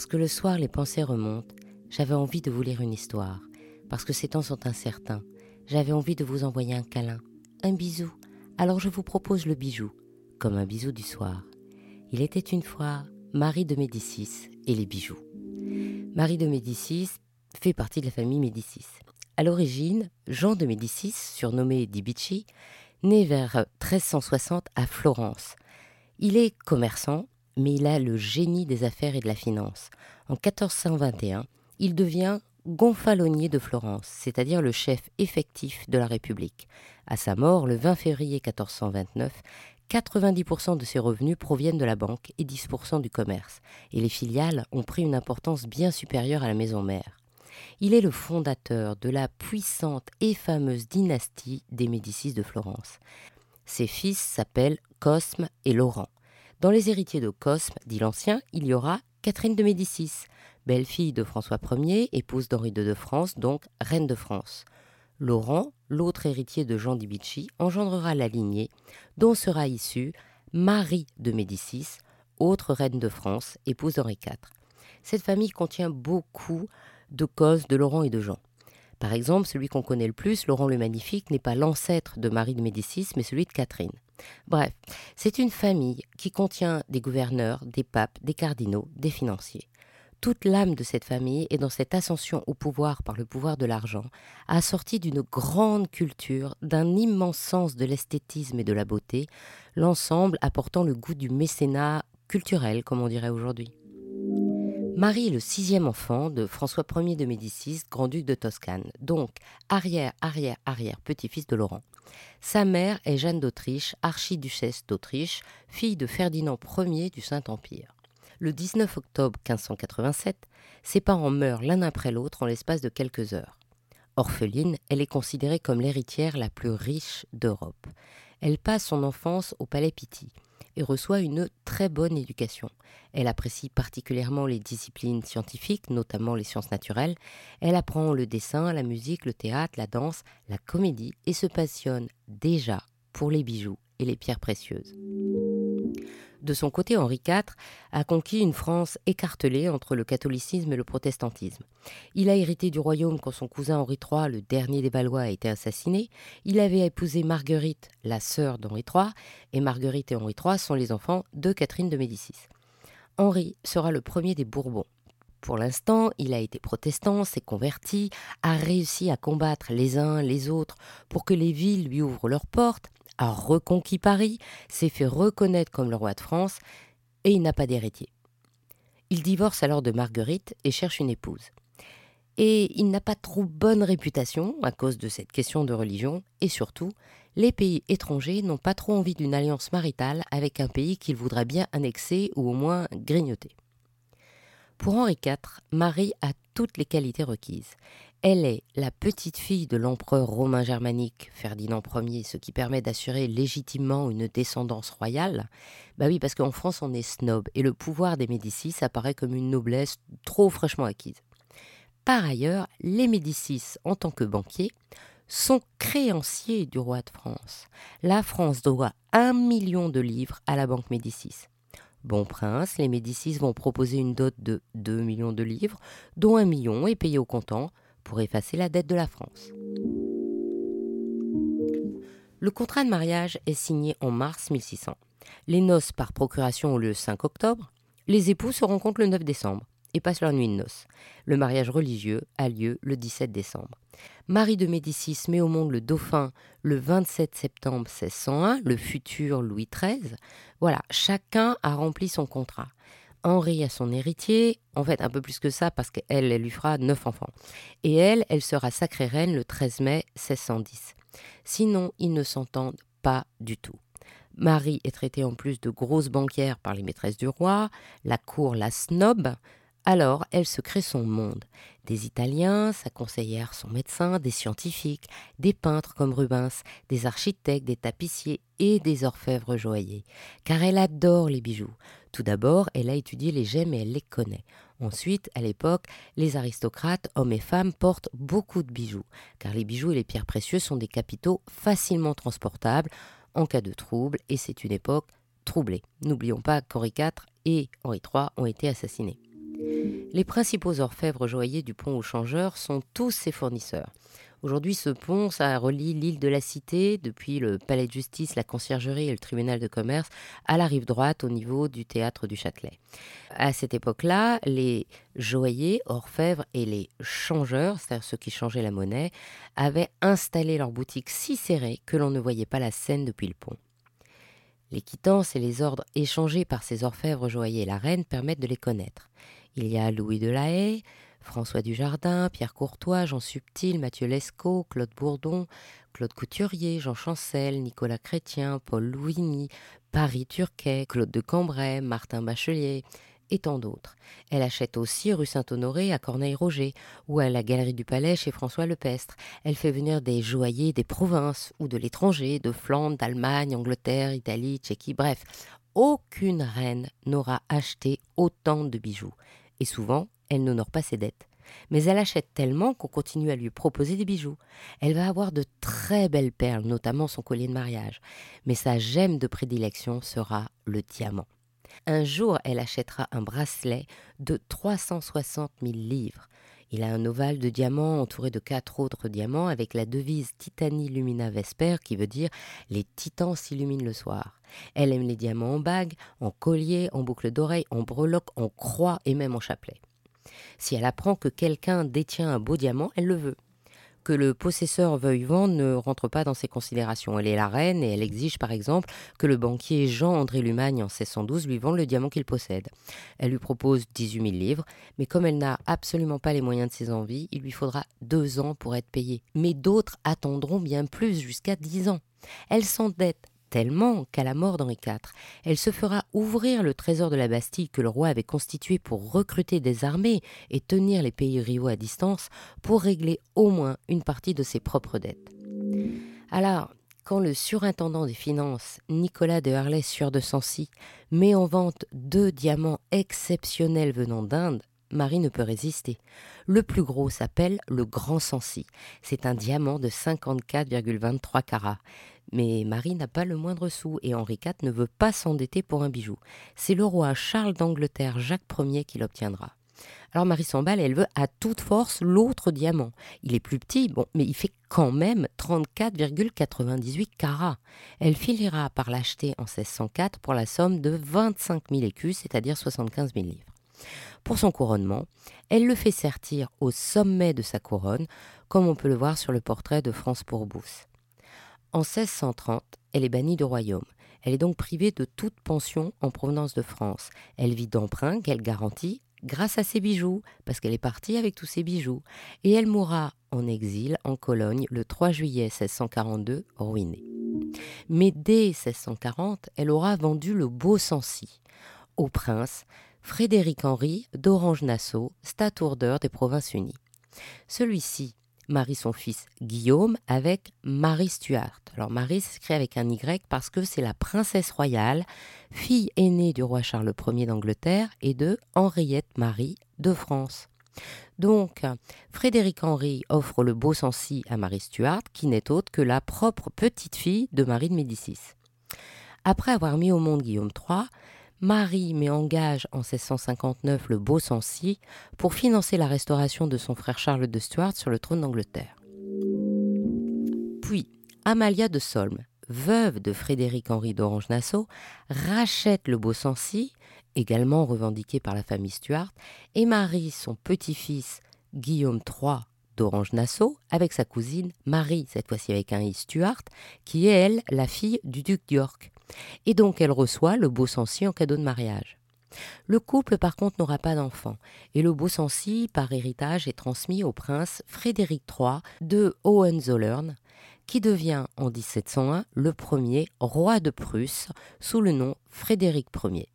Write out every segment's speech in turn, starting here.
Parce que le soir les pensées remontent, j'avais envie de vous lire une histoire. Parce que ces temps sont incertains, j'avais envie de vous envoyer un câlin, un bisou. Alors je vous propose le bijou, comme un bisou du soir. Il était une fois Marie de Médicis et les bijoux. Marie de Médicis fait partie de la famille Médicis. À l'origine, Jean de Médicis, surnommé Di naît vers 1360 à Florence. Il est commerçant, mais il a le génie des affaires et de la finance. En 1421, il devient gonfalonier de Florence, c'est-à-dire le chef effectif de la République. À sa mort, le 20 février 1429, 90% de ses revenus proviennent de la banque et 10% du commerce, et les filiales ont pris une importance bien supérieure à la maison mère. Il est le fondateur de la puissante et fameuse dynastie des Médicis de Florence. Ses fils s'appellent Cosme et Laurent. Dans les héritiers de Cosme, dit l'Ancien, il y aura Catherine de Médicis, belle-fille de François Ier, épouse d'Henri II de France, donc reine de France. Laurent, l'autre héritier de Jean d'Ibichy, engendrera la lignée dont sera issue Marie de Médicis, autre reine de France, épouse d'Henri IV. Cette famille contient beaucoup de causes de Laurent et de Jean. Par exemple, celui qu'on connaît le plus, Laurent le Magnifique, n'est pas l'ancêtre de Marie de Médicis, mais celui de Catherine. Bref, c'est une famille qui contient des gouverneurs, des papes, des cardinaux, des financiers. Toute l'âme de cette famille est dans cette ascension au pouvoir par le pouvoir de l'argent, assortie d'une grande culture, d'un immense sens de l'esthétisme et de la beauté, l'ensemble apportant le goût du mécénat culturel, comme on dirait aujourd'hui. Marie est le sixième enfant de François Ier de Médicis, grand-duc de Toscane, donc arrière, arrière, arrière petit-fils de Laurent. Sa mère est Jeanne d'Autriche, archiduchesse d'Autriche, fille de Ferdinand Ier du Saint-Empire. Le 19 octobre 1587, ses parents meurent l'un après l'autre en l'espace de quelques heures. Orpheline, elle est considérée comme l'héritière la plus riche d'Europe. Elle passe son enfance au Palais Pitti et reçoit une très bonne éducation. Elle apprécie particulièrement les disciplines scientifiques, notamment les sciences naturelles. Elle apprend le dessin, la musique, le théâtre, la danse, la comédie et se passionne déjà pour les bijoux et les pierres précieuses. De son côté, Henri IV a conquis une France écartelée entre le catholicisme et le protestantisme. Il a hérité du royaume quand son cousin Henri III, le dernier des Valois, a été assassiné. Il avait épousé Marguerite, la sœur d'Henri III, et Marguerite et Henri III sont les enfants de Catherine de Médicis. Henri sera le premier des Bourbons. Pour l'instant, il a été protestant, s'est converti, a réussi à combattre les uns les autres pour que les villes lui ouvrent leurs portes, a reconquis Paris, s'est fait reconnaître comme le roi de France, et il n'a pas d'héritier. Il divorce alors de Marguerite et cherche une épouse. Et il n'a pas trop bonne réputation à cause de cette question de religion, et surtout, les pays étrangers n'ont pas trop envie d'une alliance maritale avec un pays qu'ils voudraient bien annexer ou au moins grignoter. Pour Henri IV, Marie a toutes les qualités requises. Elle est la petite fille de l'empereur romain germanique Ferdinand Ier, ce qui permet d'assurer légitimement une descendance royale. Bah oui, parce qu'en France on est snob et le pouvoir des Médicis apparaît comme une noblesse trop fraîchement acquise. Par ailleurs, les Médicis, en tant que banquiers, sont créanciers du roi de France. La France doit un million de livres à la Banque Médicis. Bon prince, les Médicis vont proposer une dot de 2 millions de livres, dont un million est payé au comptant, pour effacer la dette de la France. Le contrat de mariage est signé en mars 1600. Les noces par procuration ont lieu le 5 octobre. Les époux se rencontrent le 9 décembre et passent leur nuit de noces. Le mariage religieux a lieu le 17 décembre. Marie de Médicis met au monde le dauphin le 27 septembre 1601, le futur Louis XIII. Voilà, chacun a rempli son contrat. Henri a son héritier, en fait un peu plus que ça parce qu'elle, elle lui fera neuf enfants. Et elle, elle sera sacrée reine le 13 mai 1610. Sinon, ils ne s'entendent pas du tout. Marie est traitée en plus de grosse banquière par les maîtresses du roi, la cour la snob, alors elle se crée son monde. Des Italiens, sa conseillère, son médecin, des scientifiques, des peintres comme Rubens, des architectes, des tapissiers et des orfèvres joailliers. Car elle adore les bijoux. Tout d'abord, elle a étudié les gemmes et elle les connaît. Ensuite, à l'époque, les aristocrates, hommes et femmes, portent beaucoup de bijoux, car les bijoux et les pierres précieuses sont des capitaux facilement transportables en cas de trouble, et c'est une époque troublée. N'oublions pas qu'Henri IV et Henri III ont été assassinés. Les principaux orfèvres joailliers du pont aux changeurs sont tous ses fournisseurs. Aujourd'hui, ce pont, ça relie l'île de la Cité, depuis le palais de justice, la conciergerie et le tribunal de commerce, à la rive droite, au niveau du théâtre du Châtelet. À cette époque-là, les joailliers, orfèvres et les changeurs, c'est-à-dire ceux qui changeaient la monnaie, avaient installé leurs boutiques si serrées que l'on ne voyait pas la Seine depuis le pont. Les quittances et les ordres échangés par ces orfèvres joailliers et la reine permettent de les connaître. Il y a Louis de la Haye, François Dujardin, Pierre Courtois, Jean Subtil, Mathieu Lescaut, Claude Bourdon, Claude Couturier, Jean Chancel, Nicolas Chrétien, Paul Louigny, Paris Turquet, Claude de Cambrai, Martin Bachelier, et tant d'autres. Elle achète aussi rue Saint-Honoré à Corneille-Roger ou à la Galerie du Palais chez François Lepestre. Elle fait venir des joailliers des provinces ou de l'étranger, de Flandre, d'Allemagne, Angleterre, Italie, Tchéquie, bref. Aucune reine n'aura acheté autant de bijoux. Et souvent, elle n'honore pas ses dettes. Mais elle achète tellement qu'on continue à lui proposer des bijoux. Elle va avoir de très belles perles, notamment son collier de mariage. Mais sa gemme de prédilection sera le diamant. Un jour, elle achètera un bracelet de 360 000 livres. Il a un ovale de diamants entouré de quatre autres diamants avec la devise Titani Lumina Vesper qui veut dire les titans s'illuminent le soir. Elle aime les diamants en bague, en collier, en boucle d'oreille, en breloque, en croix et même en chapelet. Si elle apprend que quelqu'un détient un beau diamant, elle le veut. Que le possesseur veuille vendre ne rentre pas dans ses considérations. Elle est la reine et elle exige par exemple que le banquier Jean-André Lumagne en 1612 lui vende le diamant qu'il possède. Elle lui propose 18 000 livres, mais comme elle n'a absolument pas les moyens de ses envies, il lui faudra deux ans pour être payée. Mais d'autres attendront bien plus, jusqu'à dix ans. Elle s'endette tellement qu'à la mort d'Henri IV, elle se fera ouvrir le trésor de la Bastille que le roi avait constitué pour recruter des armées et tenir les pays rivaux à distance pour régler au moins une partie de ses propres dettes. Alors, quand le surintendant des finances, Nicolas de Harlay Sieur de Sancy, met en vente deux diamants exceptionnels venant d'Inde, Marie ne peut résister. Le plus gros s'appelle le Grand Sancy. C'est un diamant de 54,23 carats. Mais Marie n'a pas le moindre sou et Henri IV ne veut pas s'endetter pour un bijou. C'est le roi Charles d'Angleterre Jacques Ier qui l'obtiendra. Alors Marie s'emballe et elle veut à toute force l'autre diamant. Il est plus petit, bon, mais il fait quand même 34,98 carats. Elle finira par l'acheter en 1604 pour la somme de 25 000 écus, c'est-à-dire 75 000 livres. Pour son couronnement, elle le fait sertir au sommet de sa couronne, comme on peut le voir sur le portrait de France Pourbous. En 1630, elle est bannie du royaume. Elle est donc privée de toute pension en provenance de France. Elle vit d'emprunts qu'elle garantit grâce à ses bijoux, parce qu'elle est partie avec tous ses bijoux. Et elle mourra en exil en Cologne le 3 juillet 1642, ruinée. Mais dès 1640, elle aura vendu le beau Sancy au prince Frédéric Henri d'Orange-Nassau, statourdeur des Provinces-Unies. Celui-ci marie son fils Guillaume avec Marie Stuart. Alors Marie s'écrit avec un Y parce que c'est la princesse royale, fille aînée du roi Charles Ier d'Angleterre et de Henriette Marie de France. Donc, Frédéric Henri offre le beau Sancy à Marie Stuart, qui n'est autre que la propre petite fille de Marie de Médicis. Après avoir mis au monde Guillaume III, Marie met en gage en 1659 le beau Sancy pour financer la restauration de son frère Charles de Stuart sur le trône d'Angleterre. Puis, Amalia de Solme, veuve de Frédéric-Henri d'Orange-Nassau, rachète le beau Sancy, également revendiqué par la famille Stuart, et marie son petit-fils Guillaume III d'Orange-Nassau avec sa cousine Marie, cette fois-ci avec un I Stuart, qui est elle la fille du duc d'York. Et donc elle reçoit le beau Sancy en cadeau de mariage. Le couple par contre n'aura pas d'enfant, et le beau Sancy par héritage est transmis au prince Frédéric III de Hohenzollern, qui devient en 1701 le premier roi de Prusse sous le nom Frédéric Ier.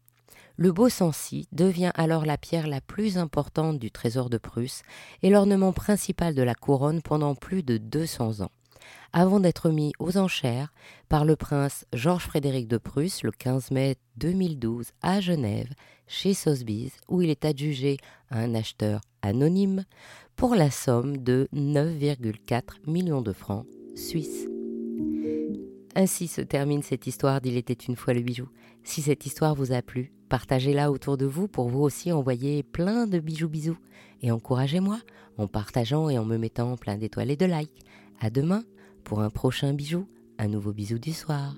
Le beau Sancy devient alors la pierre la plus importante du trésor de Prusse et l'ornement principal de la couronne pendant plus de 200 ans avant d'être mis aux enchères par le prince Georges-Frédéric de Prusse le 15 mai 2012 à Genève, chez Sotheby's, où il est adjugé à un acheteur anonyme pour la somme de 9,4 millions de francs suisses. Ainsi se termine cette histoire d'Il était une fois le bijou. Si cette histoire vous a plu, partagez-la autour de vous pour vous aussi envoyer plein de bijoux bisous. Et encouragez-moi en partageant et en me mettant plein d'étoiles et de likes. À demain pour un prochain bijou, un nouveau bisou du soir.